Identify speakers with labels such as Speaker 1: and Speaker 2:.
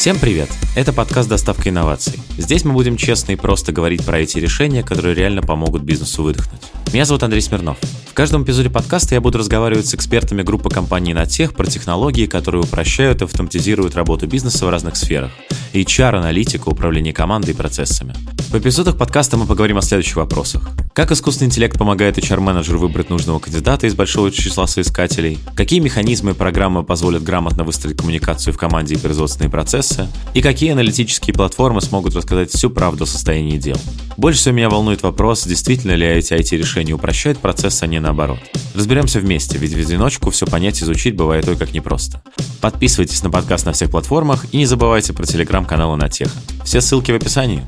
Speaker 1: Всем привет! Это подкаст «Доставка инноваций». Здесь мы будем честно и просто говорить про эти решения, которые реально помогут бизнесу выдохнуть. Меня зовут Андрей Смирнов. Каждом эпизоде подкаста я буду разговаривать с экспертами группы компаний на тех про технологии, которые упрощают и автоматизируют работу бизнеса в разных сферах. HR, аналитика, управление командой и процессами. В эпизодах подкаста мы поговорим о следующих вопросах. Как искусственный интеллект помогает HR-менеджеру выбрать нужного кандидата из большого числа соискателей? Какие механизмы и программы позволят грамотно выстроить коммуникацию в команде и производственные процессы? И какие аналитические платформы смогут рассказать всю правду о состоянии дел? Больше всего меня волнует вопрос, действительно ли эти IT-решения упрощают процесс, а не наоборот. Разберемся вместе, ведь в одиночку все понять и изучить бывает ой как непросто. Подписывайтесь на подкаст на всех платформах и не забывайте про телеграм-канал на Теха. Все ссылки в описании.